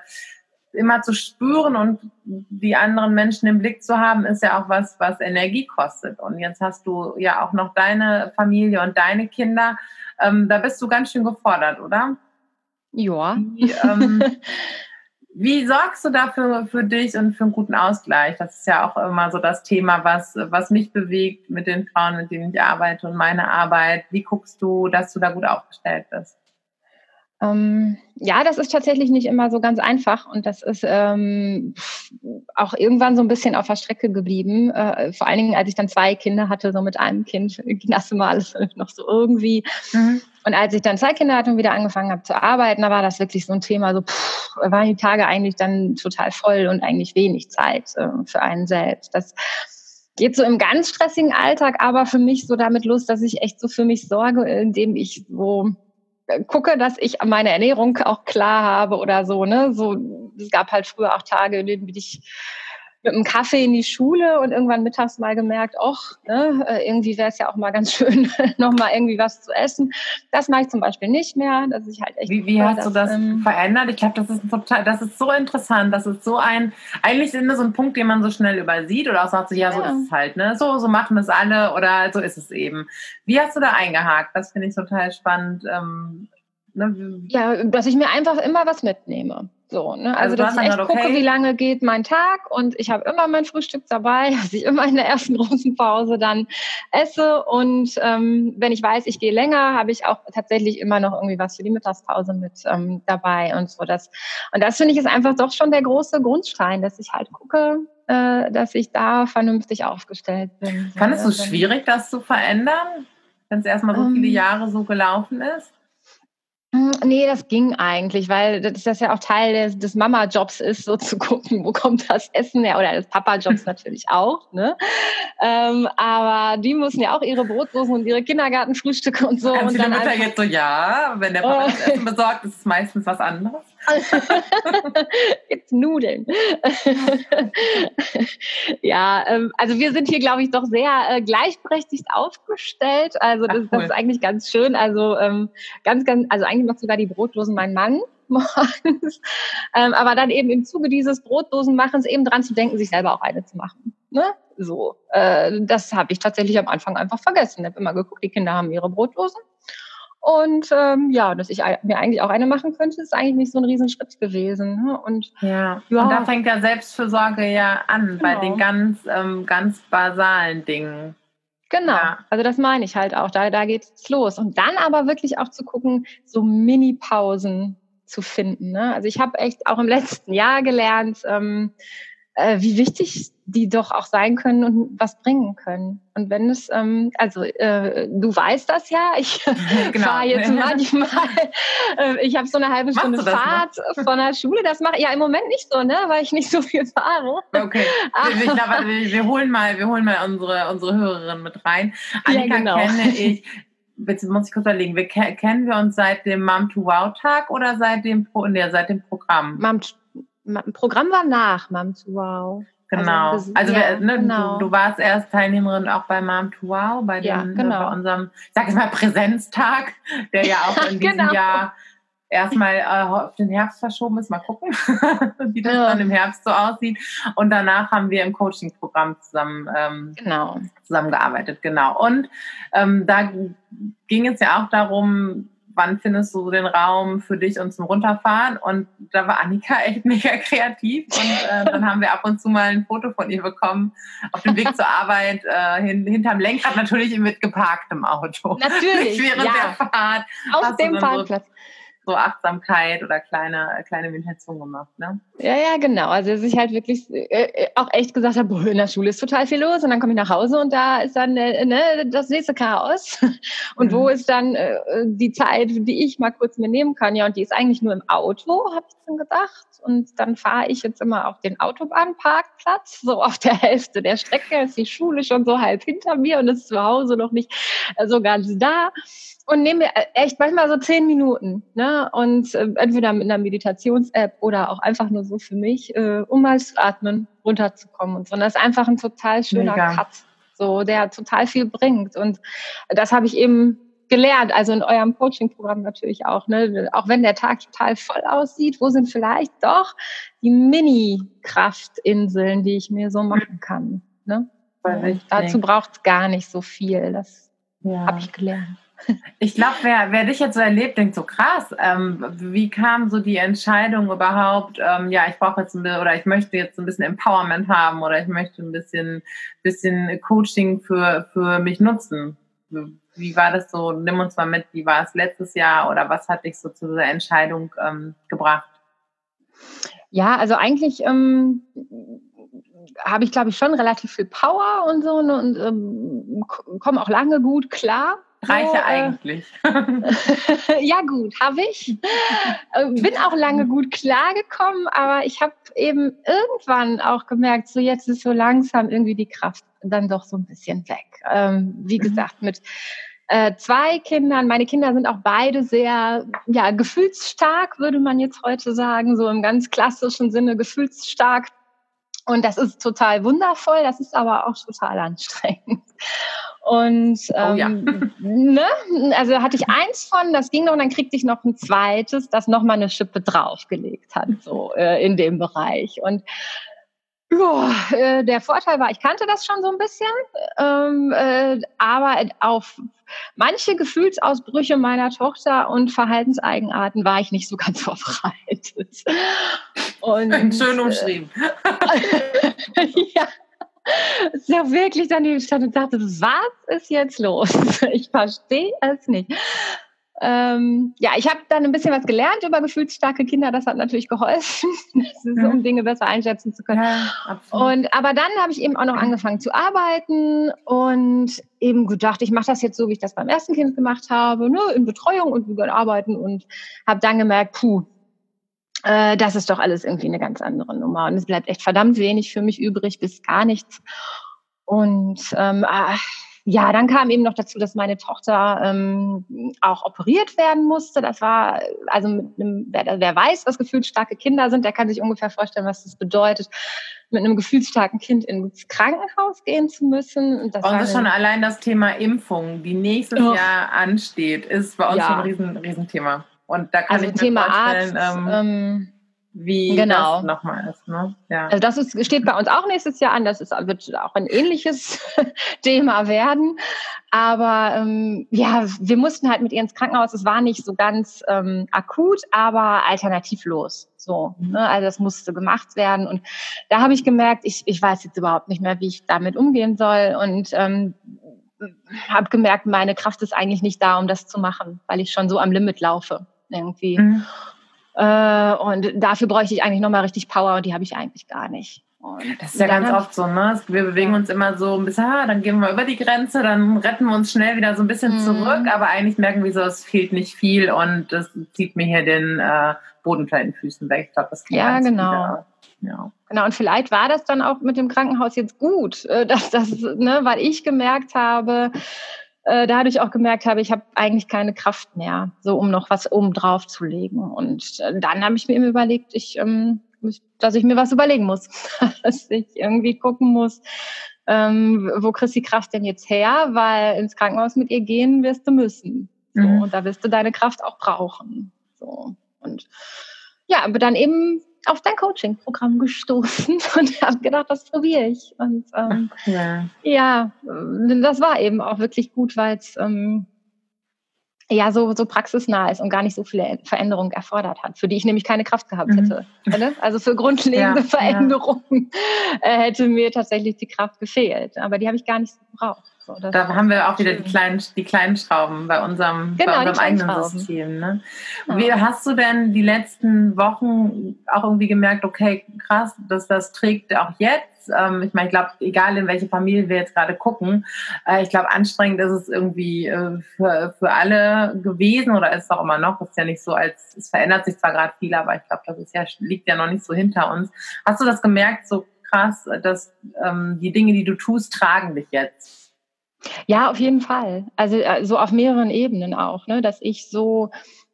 Speaker 1: immer zu spüren und die anderen Menschen im Blick zu haben, ist ja auch was, was Energie kostet. Und jetzt hast du ja auch noch deine Familie und deine Kinder. Ähm, da bist du ganz schön gefordert, oder?
Speaker 2: Ja.
Speaker 1: Wie, ähm, wie sorgst du dafür für dich und für einen guten Ausgleich? Das ist ja auch immer so das Thema, was, was mich bewegt mit den Frauen, mit denen ich arbeite und meine Arbeit. Wie guckst du, dass du da gut aufgestellt bist?
Speaker 2: Ähm, ja, das ist tatsächlich nicht immer so ganz einfach und das ist ähm, auch irgendwann so ein bisschen auf der Strecke geblieben. Äh, vor allen Dingen, als ich dann zwei Kinder hatte, so mit einem Kind ging das immer alles noch so irgendwie. Mhm. Und als ich dann zwei Kinder hatte und wieder angefangen habe zu arbeiten, da war das wirklich so ein Thema, so pff, waren die Tage eigentlich dann total voll und eigentlich wenig Zeit äh, für einen selbst. Das geht so im ganz stressigen Alltag aber für mich so damit los, dass ich echt so für mich sorge, indem ich so gucke, dass ich meine Ernährung auch klar habe oder so, ne? So, es gab halt früher auch Tage, in denen bin ich mit einem Kaffee in die Schule und irgendwann mittags mal gemerkt, ach, ne, äh, irgendwie wäre es ja auch mal ganz schön, nochmal irgendwie was zu essen. Das mache ich zum Beispiel nicht mehr. Dass ich halt echt
Speaker 1: wie wie hast dass, du das ähm, verändert? Ich glaube, das ist total, das ist so interessant. Das ist so ein, eigentlich ist das so ein Punkt, den man so schnell übersieht oder auch sagt so, ja, so ja. ist es halt, ne? So, so machen es alle oder so ist es eben. Wie hast du da eingehakt? Das finde ich total spannend. Ähm,
Speaker 2: ne? Ja, dass ich mir einfach immer was mitnehme. So, ne? Also, also dass ich echt gucke, wie lange geht mein Tag und ich habe immer mein Frühstück dabei, dass ich immer in der ersten großen Pause dann esse und ähm, wenn ich weiß, ich gehe länger, habe ich auch tatsächlich immer noch irgendwie was für die Mittagspause mit ähm, dabei und so. Das, und das finde ich ist einfach doch schon der große Grundstein, dass ich halt gucke, äh, dass ich da vernünftig aufgestellt bin.
Speaker 1: Fandest du es schwierig, das zu verändern, wenn es erstmal so viele ähm. Jahre so gelaufen ist?
Speaker 2: Hm, nee, das ging eigentlich, weil das, das ja auch Teil des, des Mama-Jobs ist, so zu gucken, wo kommt das Essen her, oder des Papa-Jobs natürlich auch. Ne? Ähm, aber die müssen ja auch ihre Brotdosen und ihre Kindergartenfrühstücke und so.
Speaker 1: Ganz
Speaker 2: und
Speaker 1: dann Mütter jetzt so, ja, wenn der Papa das Essen besorgt, ist es meistens was anderes.
Speaker 2: Jetzt Nudeln. ja, ähm, also wir sind hier, glaube ich, doch sehr äh, gleichberechtigt aufgestellt. Also das, Ach, cool. das, ist eigentlich ganz schön. Also ähm, ganz, ganz, also eigentlich macht sogar die Brotlosen mein Mann morgens. Ähm, aber dann eben im Zuge dieses Brotdosenmachens eben dran zu denken, sich selber auch eine zu machen. Ne? So, äh, das habe ich tatsächlich am Anfang einfach vergessen. Ich habe immer geguckt, die Kinder haben ihre Brotdosen und ähm, ja, dass ich mir eigentlich auch eine machen könnte, ist eigentlich nicht so ein Riesenschritt gewesen. Ne? Und,
Speaker 1: ja. ja. und da fängt ja Selbstfürsorge ja an, genau. bei den ganz, ähm, ganz basalen Dingen.
Speaker 2: Genau, ja. also das meine ich halt auch, da, da geht es los. Und dann aber wirklich auch zu gucken, so Mini-Pausen zu finden. Ne? Also ich habe echt auch im letzten Jahr gelernt, ähm, äh, wie wichtig die doch auch sein können und was bringen können. Und wenn es, ähm, also äh, du weißt das ja, ich genau. fahre jetzt manchmal, äh, ich habe so eine halbe Stunde Fahrt noch? von der Schule, das mache ich ja im Moment nicht so, ne, weil ich nicht so viel fahre.
Speaker 1: Okay, ich glaube, wir, wir, holen mal, wir holen mal unsere, unsere Hörerin mit rein. Annika ja, genau. kenne ich, Jetzt muss ich kurz überlegen, wir, kennen wir uns seit dem Mom to Wow Tag oder seit dem, Pro, nee, seit dem Programm?
Speaker 2: Mom Programm war nach Mom to Wow.
Speaker 1: Genau. Also, also ja, ne, genau. Du, du, warst erst Teilnehmerin auch bei Mom to Wow, bei, dem, ja, äh, genau. bei unserem, ich sag jetzt mal, Präsenztag, der ja auch in diesem genau. Jahr erstmal äh, auf den Herbst verschoben ist. Mal gucken, wie das ja. dann im Herbst so aussieht. Und danach haben wir im Coaching-Programm zusammen ähm, genau. zusammengearbeitet. Genau. Und ähm, da ging es ja auch darum, wann findest du den Raum für dich und zum Runterfahren? Und da war Annika echt mega kreativ und äh, dann haben wir ab und zu mal ein Foto von ihr bekommen auf dem Weg zur Arbeit, äh, hin, hinterm Lenkrad natürlich mit geparktem Auto.
Speaker 2: Natürlich,
Speaker 1: während ja. der Fahrt.
Speaker 2: Auf dem Parkplatz.
Speaker 1: so Achtsamkeit oder kleine, kleine Meditation gemacht, ne?
Speaker 2: Ja, ja, genau. Also dass ich halt wirklich äh, äh auch echt gesagt habe, boah, in der Schule ist total viel los und dann komme ich nach Hause und da ist dann äh, ne, das nächste Chaos. Und mhm. wo ist dann äh, die Zeit, die ich mal kurz mir nehmen kann? Ja, und die ist eigentlich nur im Auto, habe ich dann gedacht. Und dann fahre ich jetzt immer auf den Autobahnparkplatz, so auf der Hälfte der Strecke ist die Schule schon so halb hinter mir und ist zu Hause noch nicht äh, so ganz da und nehme mir äh, echt manchmal so zehn Minuten, ne? Und äh, entweder mit einer Meditations-App oder auch einfach nur so für mich, äh, um mal zu atmen, runterzukommen und so. Und das ist einfach ein total schöner Mega. Cut, so der total viel bringt. Und das habe ich eben gelernt, also in eurem Coaching-Programm natürlich auch, ne? Auch wenn der Tag total voll aussieht, wo sind vielleicht doch die Mini-Kraftinseln, die ich mir so machen kann. Ne? Dazu braucht es gar nicht so viel. Das ja. habe ich gelernt.
Speaker 1: Ich glaube, wer, wer dich jetzt so erlebt, denkt so krass. Ähm, wie kam so die Entscheidung überhaupt? Ähm, ja, ich brauche jetzt ein bisschen oder ich möchte jetzt ein bisschen Empowerment haben oder ich möchte ein bisschen, bisschen Coaching für, für mich nutzen. Wie war das so? Nimm uns mal mit. Wie war es letztes Jahr oder was hat dich so zu dieser Entscheidung ähm, gebracht?
Speaker 2: Ja, also eigentlich ähm, habe ich, glaube ich, schon relativ viel Power und so ne, und ähm, komme auch lange gut klar
Speaker 1: Reiche äh, eigentlich.
Speaker 2: ja gut, habe ich. Äh, bin auch lange gut klargekommen, aber ich habe eben irgendwann auch gemerkt, so jetzt ist so langsam irgendwie die Kraft dann doch so ein bisschen weg. Ähm, wie mhm. gesagt, mit äh, zwei Kindern. Meine Kinder sind auch beide sehr, ja, gefühlsstark, würde man jetzt heute sagen, so im ganz klassischen Sinne gefühlsstark. Und das ist total wundervoll, das ist aber auch total anstrengend. Und ähm, oh ja. Ähm, ne? also hatte ich eins von, das ging noch und dann kriegte ich noch ein zweites, das nochmal eine Schippe draufgelegt hat, so äh, in dem Bereich. Und ja, äh, der Vorteil war, ich kannte das schon so ein bisschen, ähm, äh, aber auf manche Gefühlsausbrüche meiner Tochter und Verhaltenseigenarten war ich nicht so ganz vorbereitet.
Speaker 1: Und, Schön umschrieben.
Speaker 2: Äh, ja, ja wirklich daneben stand und dachte, was ist jetzt los? Ich verstehe es nicht. Ähm, ja, ich habe dann ein bisschen was gelernt über gefühlsstarke Kinder. Das hat natürlich geholfen, ist, um mhm. Dinge besser einschätzen zu können. Ja, und aber dann habe ich eben auch noch angefangen zu arbeiten und eben gedacht, ich mache das jetzt so, wie ich das beim ersten Kind gemacht habe, ne, in Betreuung und arbeiten und habe dann gemerkt, puh, äh, das ist doch alles irgendwie eine ganz andere Nummer. Und es bleibt echt verdammt wenig für mich übrig, bis gar nichts. Und ähm, äh, ja, dann kam eben noch dazu, dass meine Tochter ähm, auch operiert werden musste. Das war, also mit einem, wer, wer weiß, was gefühlsstarke Kinder sind, der kann sich ungefähr vorstellen, was das bedeutet, mit einem gefühlsstarken Kind ins Krankenhaus gehen zu müssen.
Speaker 1: Und das bei uns ist schon allein das Thema Impfung, die nächstes oh. Jahr ansteht, ist bei uns ja. schon ein Riesen, Riesenthema. Und da kann also ich mir Thema vorstellen, Arzt, ähm, ähm, wie genau. das nochmal ist. Ne?
Speaker 2: Ja. Also das ist, steht bei uns auch nächstes Jahr an. Das ist, wird auch ein ähnliches Thema werden. Aber ähm, ja, wir mussten halt mit ihr ins Krankenhaus. Es war nicht so ganz ähm, akut, aber alternativlos. So, mhm. ne? also das musste gemacht werden. Und da habe ich gemerkt, ich, ich weiß jetzt überhaupt nicht mehr, wie ich damit umgehen soll. Und ähm, habe gemerkt, meine Kraft ist eigentlich nicht da, um das zu machen, weil ich schon so am Limit laufe irgendwie. Mhm. Äh, und dafür bräuchte ich eigentlich nochmal richtig Power und die habe ich eigentlich gar nicht. Und
Speaker 1: das ist ja ganz oft so, ne? Wir bewegen uns immer so ein bisschen, ah, dann gehen wir über die Grenze, dann retten wir uns schnell wieder so ein bisschen mhm. zurück, aber eigentlich merken wir so, es fehlt nicht viel und das zieht mir hier den äh, Boden unter den Füßen weg. Ich glaube, das
Speaker 2: kann Ja, genau. Ja. Genau, und vielleicht war das dann auch mit dem Krankenhaus jetzt gut, äh, dass das, ne, weil ich gemerkt habe, äh, dadurch auch gemerkt habe, ich habe eigentlich keine Kraft mehr, so um noch was oben drauf zu legen. Und äh, dann habe ich mir eben überlegt, ich, ähm, dass ich mir was überlegen muss, dass ich irgendwie gucken muss, ähm, wo kriegst du die Kraft denn jetzt her? Weil ins Krankenhaus mit ihr gehen wirst du müssen. So, mhm. Und da wirst du deine Kraft auch brauchen. So. Und ja, aber dann eben auf dein Coaching-Programm gestoßen und habe gedacht, das probiere ich. Und ähm, ja. ja. das war eben auch wirklich gut, weil es ähm, ja so, so praxisnah ist und gar nicht so viele Veränderungen erfordert hat, für die ich nämlich keine Kraft gehabt hätte. Mhm. Also für grundlegende ja, Veränderungen ja. Äh, hätte mir tatsächlich die Kraft gefehlt. Aber die habe ich gar nicht so gebraucht. So,
Speaker 1: da haben wir auch wieder die kleinen, die kleinen Schrauben bei unserem, genau, bei unserem eigenen System. Ne? Ja. Wie hast du denn die letzten Wochen auch irgendwie gemerkt, okay, krass, dass das trägt auch jetzt? Ähm, ich meine, ich glaube, egal in welche Familie wir jetzt gerade gucken, äh, ich glaube, anstrengend ist es irgendwie äh, für, für alle gewesen oder ist es auch immer noch. Es ist ja nicht so, als es verändert sich zwar gerade viel, aber ich glaube, das ist ja, liegt ja noch nicht so hinter uns. Hast du das gemerkt, so krass, dass ähm, die Dinge, die du tust, tragen dich jetzt?
Speaker 2: Ja, auf jeden Fall. Also äh, so auf mehreren Ebenen auch, ne? dass ich so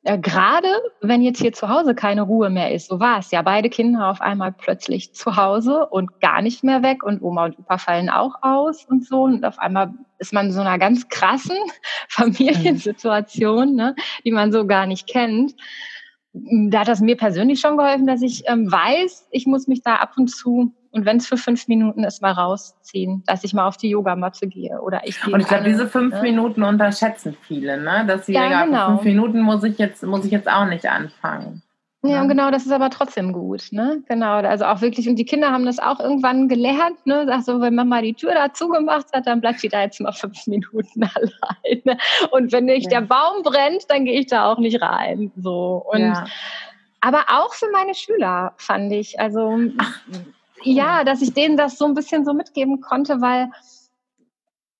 Speaker 2: äh, gerade wenn jetzt hier zu Hause keine Ruhe mehr ist, so war es ja, beide Kinder auf einmal plötzlich zu Hause und gar nicht mehr weg und Oma und Opa fallen auch aus und so und auf einmal ist man in so einer ganz krassen Familiensituation, ne, die man so gar nicht kennt. Da hat das mir persönlich schon geholfen, dass ich ähm, weiß, ich muss mich da ab und zu und wenn es für fünf Minuten ist, mal rausziehen, dass ich mal auf die Yogamatte gehe oder ich gehe.
Speaker 1: Und ich glaube, diese fünf ne? Minuten unterschätzen viele, ne? Dass sie ja, genau. fünf Minuten muss ich jetzt muss ich jetzt auch nicht anfangen.
Speaker 2: Ja, und genau, das ist aber trotzdem gut, ne? Genau, also auch wirklich, und die Kinder haben das auch irgendwann gelernt, ne? Sag so, wenn Mama die Tür da zugemacht hat, dann bleibt sie da jetzt mal fünf Minuten alleine. Und wenn nicht ja. der Baum brennt, dann gehe ich da auch nicht rein. So. Und ja. aber auch für meine Schüler fand ich, also Ach ja, dass ich denen das so ein bisschen so mitgeben konnte, weil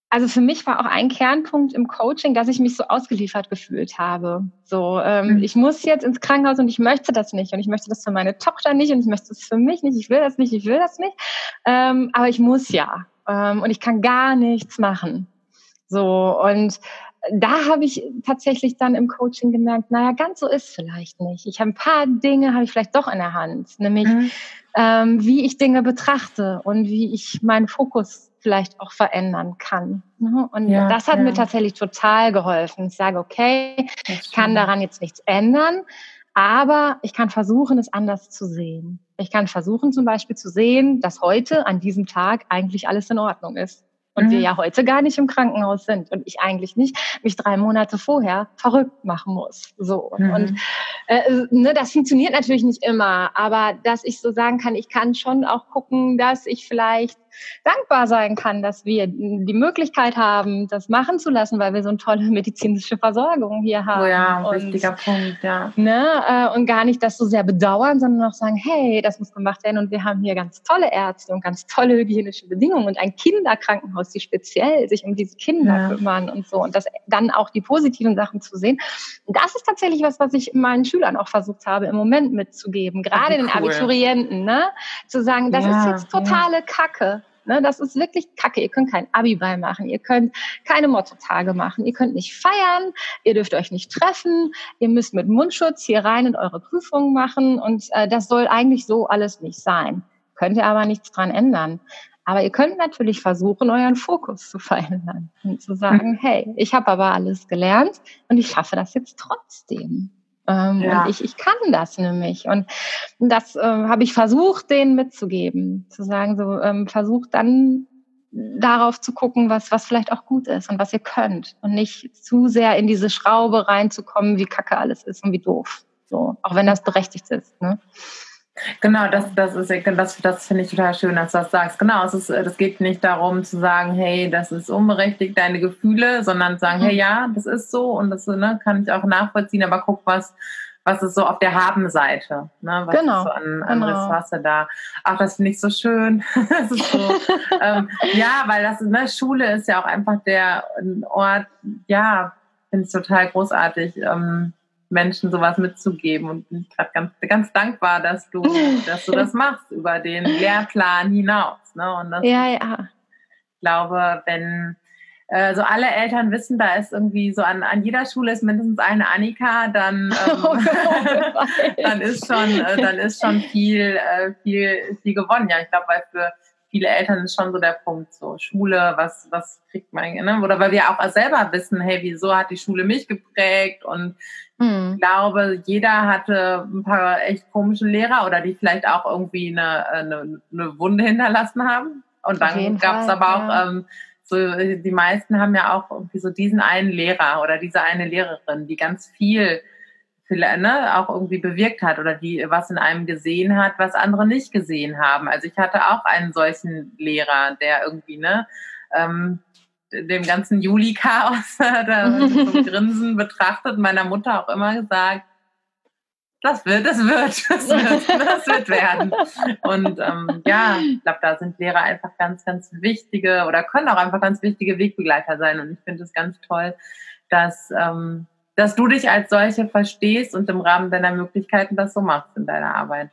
Speaker 2: also für mich war auch ein Kernpunkt im Coaching, dass ich mich so ausgeliefert gefühlt habe. So, ähm, mhm. ich muss jetzt ins Krankenhaus und ich möchte das nicht und ich möchte das für meine Tochter nicht und ich möchte das für mich nicht. Ich will das nicht, ich will das nicht. Ähm, aber ich muss ja ähm, und ich kann gar nichts machen. So und da habe ich tatsächlich dann im Coaching gemerkt, naja, ganz so ist vielleicht nicht. Ich habe ein paar Dinge, habe ich vielleicht doch in der Hand, nämlich mhm. ähm, wie ich Dinge betrachte und wie ich meinen Fokus vielleicht auch verändern kann. Ne? Und ja, das hat ja. mir tatsächlich total geholfen. Ich sage, okay, ich kann daran jetzt nichts ändern, aber ich kann versuchen, es anders zu sehen. Ich kann versuchen zum Beispiel zu sehen, dass heute an diesem Tag eigentlich alles in Ordnung ist und mhm. wir ja heute gar nicht im Krankenhaus sind und ich eigentlich nicht mich drei Monate vorher verrückt machen muss. So mhm. und äh, ne, das funktioniert natürlich nicht immer, aber dass ich so sagen kann, ich kann schon auch gucken, dass ich vielleicht dankbar sein kann, dass wir die Möglichkeit haben, das machen zu lassen, weil wir so eine tolle medizinische Versorgung hier haben. Oh
Speaker 1: ja, und, wichtiger Punkt, ja.
Speaker 2: Ne, äh, und gar nicht das so sehr bedauern, sondern auch sagen, hey, das muss gemacht werden und wir haben hier ganz tolle Ärzte und ganz tolle hygienische Bedingungen und ein Kinderkrankenhaus, die speziell sich um diese Kinder ja. kümmern und so und das dann auch die positiven Sachen zu sehen. Und das ist tatsächlich was, was ich meinen Schülern auch versucht habe, im Moment mitzugeben, gerade den cool. Abiturienten, ne, zu sagen, das ja, ist jetzt totale ja. Kacke. Ne, das ist wirklich kacke. Ihr könnt kein Abi-Ball machen, ihr könnt keine Motto-Tage machen, ihr könnt nicht feiern, ihr dürft euch nicht treffen, ihr müsst mit Mundschutz hier rein und eure Prüfungen machen und äh, das soll eigentlich so alles nicht sein. Könnt ihr aber nichts dran ändern. Aber ihr könnt natürlich versuchen, euren Fokus zu verändern und zu sagen, mhm. hey, ich habe aber alles gelernt und ich schaffe das jetzt trotzdem. Ähm, ja. Und ich, ich kann das nämlich. Und das äh, habe ich versucht, denen mitzugeben. Zu sagen, so ähm, versucht dann darauf zu gucken, was, was vielleicht auch gut ist und was ihr könnt. Und nicht zu sehr in diese Schraube reinzukommen, wie kacke alles ist und wie doof. So, auch wenn das berechtigt ist. Ne?
Speaker 1: Genau, das, das ist das, das finde ich total schön, dass du das sagst. Genau, es ist, das geht nicht darum zu sagen, hey, das ist unberechtigt, deine Gefühle, sondern zu sagen, mhm. hey, ja, das ist so und das ne, kann ich auch nachvollziehen, aber guck, was, was ist so auf der Haben-Seite, ne? was genau. ist so an, an genau. Ressource da. Ach, das finde ich so schön. so, ähm, ja, weil das, ne, Schule ist ja auch einfach der Ort, ja, finde ich total großartig. Ähm, Menschen sowas mitzugeben und bin gerade ganz, ganz dankbar, dass du, dass du das machst über den Lehrplan hinaus. Ne? Und das,
Speaker 2: ja, ja.
Speaker 1: Ich glaube, wenn äh, so alle Eltern wissen, da ist irgendwie so an, an jeder Schule ist mindestens eine Annika, dann, ähm, oh, dann ist schon, äh, dann ist schon viel, äh, viel, viel gewonnen. Ja, ich glaube, weil für viele Eltern ist schon so der Punkt, so Schule, was, was kriegt man, ne? Oder weil wir auch selber wissen, hey, wieso hat die Schule mich geprägt und hm. Ich glaube, jeder hatte ein paar echt komische Lehrer oder die vielleicht auch irgendwie eine, eine, eine Wunde hinterlassen haben. Und dann gab es aber auch ja. ähm, so, die meisten haben ja auch irgendwie so diesen einen Lehrer oder diese eine Lehrerin, die ganz viel ne, auch irgendwie bewirkt hat oder die was in einem gesehen hat, was andere nicht gesehen haben. Also ich hatte auch einen solchen Lehrer, der irgendwie, ne, ähm, dem ganzen Juli-Chaos da zum Grinsen betrachtet, meiner Mutter auch immer gesagt, das wird, das wird, das wird, das wird werden. Und ähm, ja, ich glaube, da sind Lehrer einfach ganz, ganz wichtige oder können auch einfach ganz wichtige Wegbegleiter sein. Und ich finde es ganz toll, dass, ähm, dass du dich als solche verstehst und im Rahmen deiner Möglichkeiten das so machst in deiner Arbeit.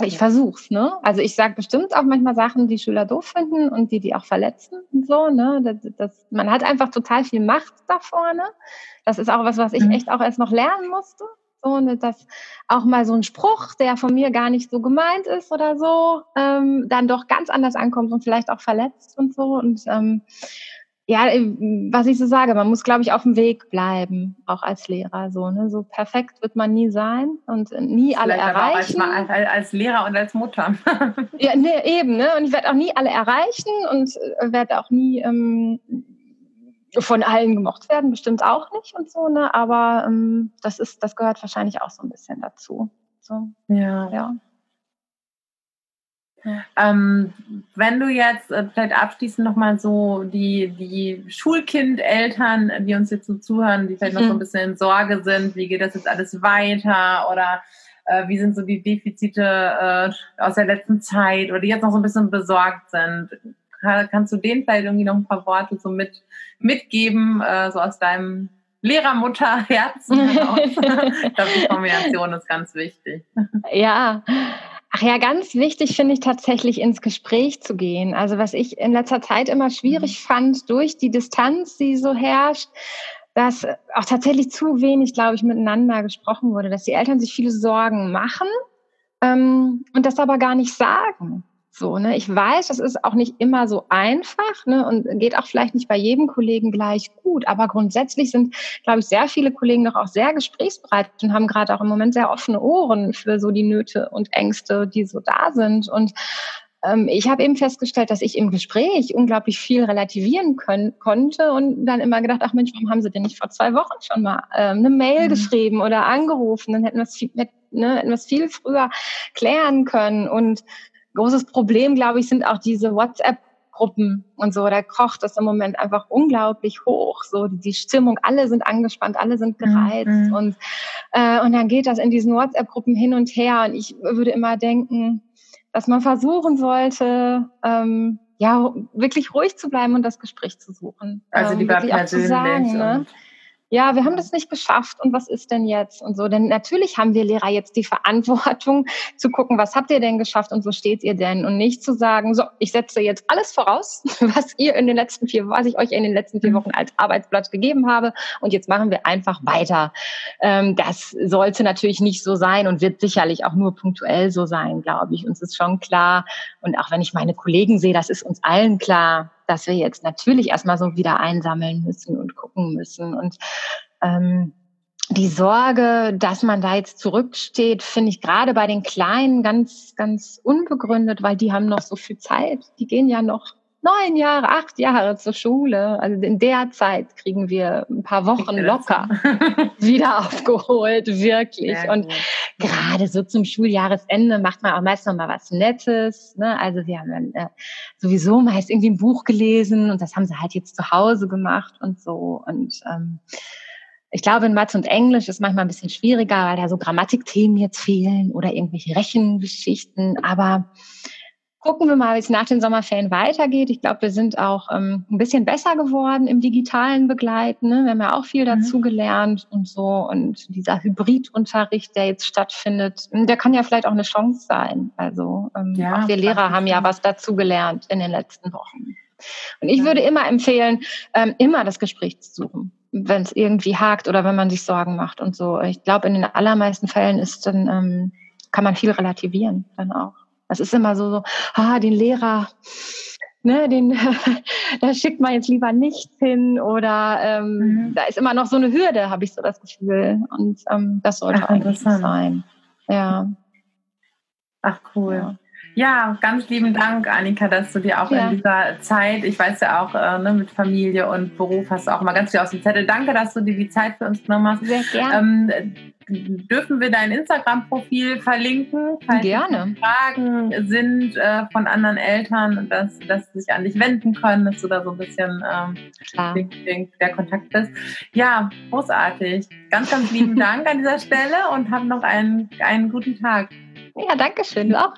Speaker 2: Ich versuch's, ne? Also ich sage bestimmt auch manchmal Sachen, die Schüler doof finden und die die auch verletzen und so, ne? Das, das, man hat einfach total viel Macht da vorne. Das ist auch was, was ich mhm. echt auch erst noch lernen musste. So, ne, dass auch mal so ein Spruch, der von mir gar nicht so gemeint ist oder so, ähm, dann doch ganz anders ankommt und vielleicht auch verletzt und so. Und ähm, ja, äh, was ich so sage, man muss, glaube ich, auf dem Weg bleiben, auch als Lehrer. So, ne? so perfekt wird man nie sein und nie alle erreichen.
Speaker 1: Als, als, Lehrer und als Mutter.
Speaker 2: ja, ne, eben, ne? Und ich werde auch nie alle erreichen und äh, werde auch nie ähm, von allen gemocht werden, bestimmt auch nicht und so, ne? Aber ähm, das ist, das gehört wahrscheinlich auch so ein bisschen dazu. So,
Speaker 1: ja. ja. Ähm, wenn du jetzt äh, vielleicht abschließend nochmal so die, die Schulkindeltern, die uns jetzt so zuhören, die vielleicht mhm. noch so ein bisschen in Sorge sind, wie geht das jetzt alles weiter oder äh, wie sind so die Defizite äh, aus der letzten Zeit oder die jetzt noch so ein bisschen besorgt sind, kannst du denen vielleicht irgendwie noch ein paar Worte so mit, mitgeben, äh, so aus deinem Lehrermutterherzen heraus? ich glaube, die Kombination ist ganz wichtig.
Speaker 2: Ja. Ach ja, ganz wichtig finde ich tatsächlich ins Gespräch zu gehen. Also was ich in letzter Zeit immer schwierig mhm. fand durch die Distanz, die so herrscht, dass auch tatsächlich zu wenig, glaube ich, miteinander gesprochen wurde, dass die Eltern sich viele Sorgen machen ähm, und das aber gar nicht sagen. So, ne? Ich weiß, das ist auch nicht immer so einfach ne? und geht auch vielleicht nicht bei jedem Kollegen gleich gut. Aber grundsätzlich sind, glaube ich, sehr viele Kollegen noch auch sehr gesprächsbereit und haben gerade auch im Moment sehr offene Ohren für so die Nöte und Ängste, die so da sind. Und ähm, ich habe eben festgestellt, dass ich im Gespräch unglaublich viel relativieren können, konnte und dann immer gedacht, ach Mensch, warum haben Sie denn nicht vor zwei Wochen schon mal ähm, eine Mail mhm. geschrieben oder angerufen? Dann hätten wir es viel, ne, hätten wir es viel früher klären können und großes Problem, glaube ich, sind auch diese WhatsApp Gruppen und so, da kocht es im Moment einfach unglaublich hoch. So die Stimmung, alle sind angespannt, alle sind gereizt mhm. und äh, und dann geht das in diesen WhatsApp-Gruppen hin und her. Und ich würde immer denken, dass man versuchen sollte, ähm, ja wirklich ruhig zu bleiben und das Gespräch zu suchen.
Speaker 1: Also die ähm, wirklich auch zu sagen, ne?
Speaker 2: Ja, wir haben das nicht geschafft und was ist denn jetzt und so. Denn natürlich haben wir Lehrer jetzt die Verantwortung zu gucken, was habt ihr denn geschafft und wo steht ihr denn und nicht zu sagen, so, ich setze jetzt alles voraus, was ihr in den letzten vier, was ich euch in den letzten vier mhm. Wochen als Arbeitsblatt gegeben habe und jetzt machen wir einfach weiter. Ähm, das sollte natürlich nicht so sein und wird sicherlich auch nur punktuell so sein, glaube ich. Uns ist schon klar und auch wenn ich meine Kollegen sehe, das ist uns allen klar, dass wir jetzt natürlich erstmal so wieder einsammeln müssen und gucken müssen. Und ähm, die Sorge, dass man da jetzt zurücksteht, finde ich gerade bei den Kleinen ganz, ganz unbegründet, weil die haben noch so viel Zeit. Die gehen ja noch neun Jahre, acht Jahre zur Schule. Also in der Zeit kriegen wir ein paar Wochen locker wieder aufgeholt, wirklich. Und gerade so zum Schuljahresende macht man auch meist noch mal was Nettes. Ne? Also wir haben dann äh, sowieso meist irgendwie ein Buch gelesen und das haben sie halt jetzt zu Hause gemacht und so. Und ähm, ich glaube, in Mathe und Englisch ist manchmal ein bisschen schwieriger, weil da so Grammatikthemen jetzt fehlen oder irgendwelche Rechengeschichten. Aber gucken wir mal, wie es nach den Sommerferien weitergeht. Ich glaube, wir sind auch ähm, ein bisschen besser geworden im digitalen Begleiten. Ne? Wir haben ja auch viel mhm. dazu gelernt und so. Und dieser Hybridunterricht, der jetzt stattfindet, hm, der kann ja vielleicht auch eine Chance sein. Also ähm, ja, auch wir Lehrer haben ja was dazu gelernt in den letzten Wochen. Und ich ja. würde immer empfehlen, ähm, immer das Gespräch zu suchen, wenn es irgendwie hakt oder wenn man sich Sorgen macht und so. Ich glaube, in den allermeisten Fällen ist dann ähm, kann man viel relativieren dann auch. Das ist immer so, so ah, den Lehrer, ne, den, da schickt man jetzt lieber nichts hin oder ähm, mhm. da ist immer noch so eine Hürde, habe ich so das Gefühl. Und ähm, das sollte Ach, eigentlich sein. Ja.
Speaker 1: Ach cool. Ja. Ja, ganz lieben Dank, Annika, dass du dir auch ja. in dieser Zeit, ich weiß ja auch, äh, ne, mit Familie und Beruf hast du auch immer ganz viel aus dem Zettel. Danke, dass du dir die Zeit für uns genommen hast.
Speaker 2: Sehr gerne. Ähm,
Speaker 1: dürfen wir dein Instagram-Profil verlinken?
Speaker 2: Falls Gerne.
Speaker 1: Fragen sind äh, von anderen Eltern, dass, dass sie sich an dich wenden können, dass du da so ein bisschen ähm, den, den, der Kontakt bist. Ja, großartig. Ganz, ganz lieben Dank an dieser Stelle und hab noch einen, einen guten Tag.
Speaker 2: Ja, danke schön, du auch.